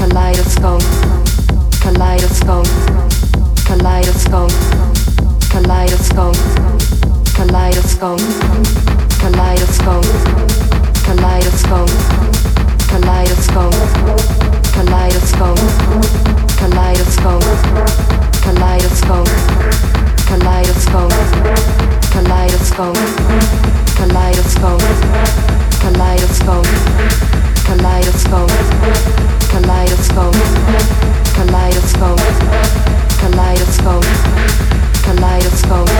kaleidoscope kaleidoscope, kaleidoscope, kaleidoscope, kaleidoscope, kaleidoscope, kaleidoscope, kaleidoscope, kaleidoscope, kaleidoscope, kaleidoscope, kaleidoscope, kaleidoscope, kaleidoscope, kaleidoscope kaleidoscope, kaleidoscope, kaleidoscope, kaleidoscope, kaleidoscope,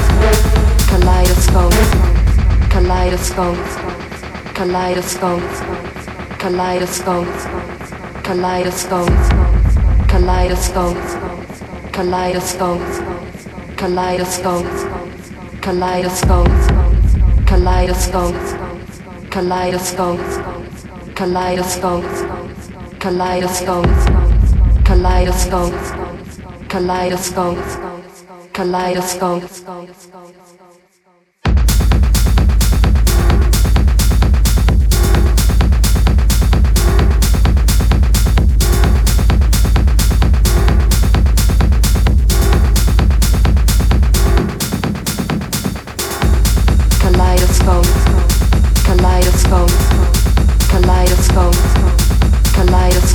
kaleidoscope, kaleidoscope, kaleidoscope, kaleidoscope, kaleidoscope, kaleidoscope, kaleidoscope, kaleidoscope, kaleidoscope, kaleidoscope, kaleidoscope kaleidoscope, kaleidoscope, kaleidoscope, kaleidoscope, kaleidoscope,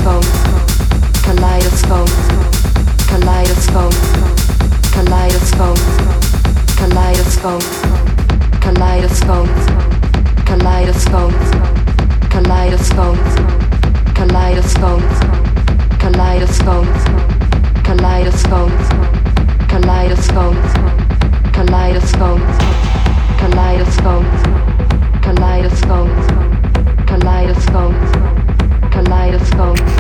kaleidoscope kaleidoscope kaleidoscope kaleidoscope kaleidoscope kaleidoscope kaleidoscope kaleidoscope kaleidoscope kaleidoscope kaleidoscope kaleidoscope kaleidoscope kaleidoscope kaleidoscope kaleidoscope kaleidoscope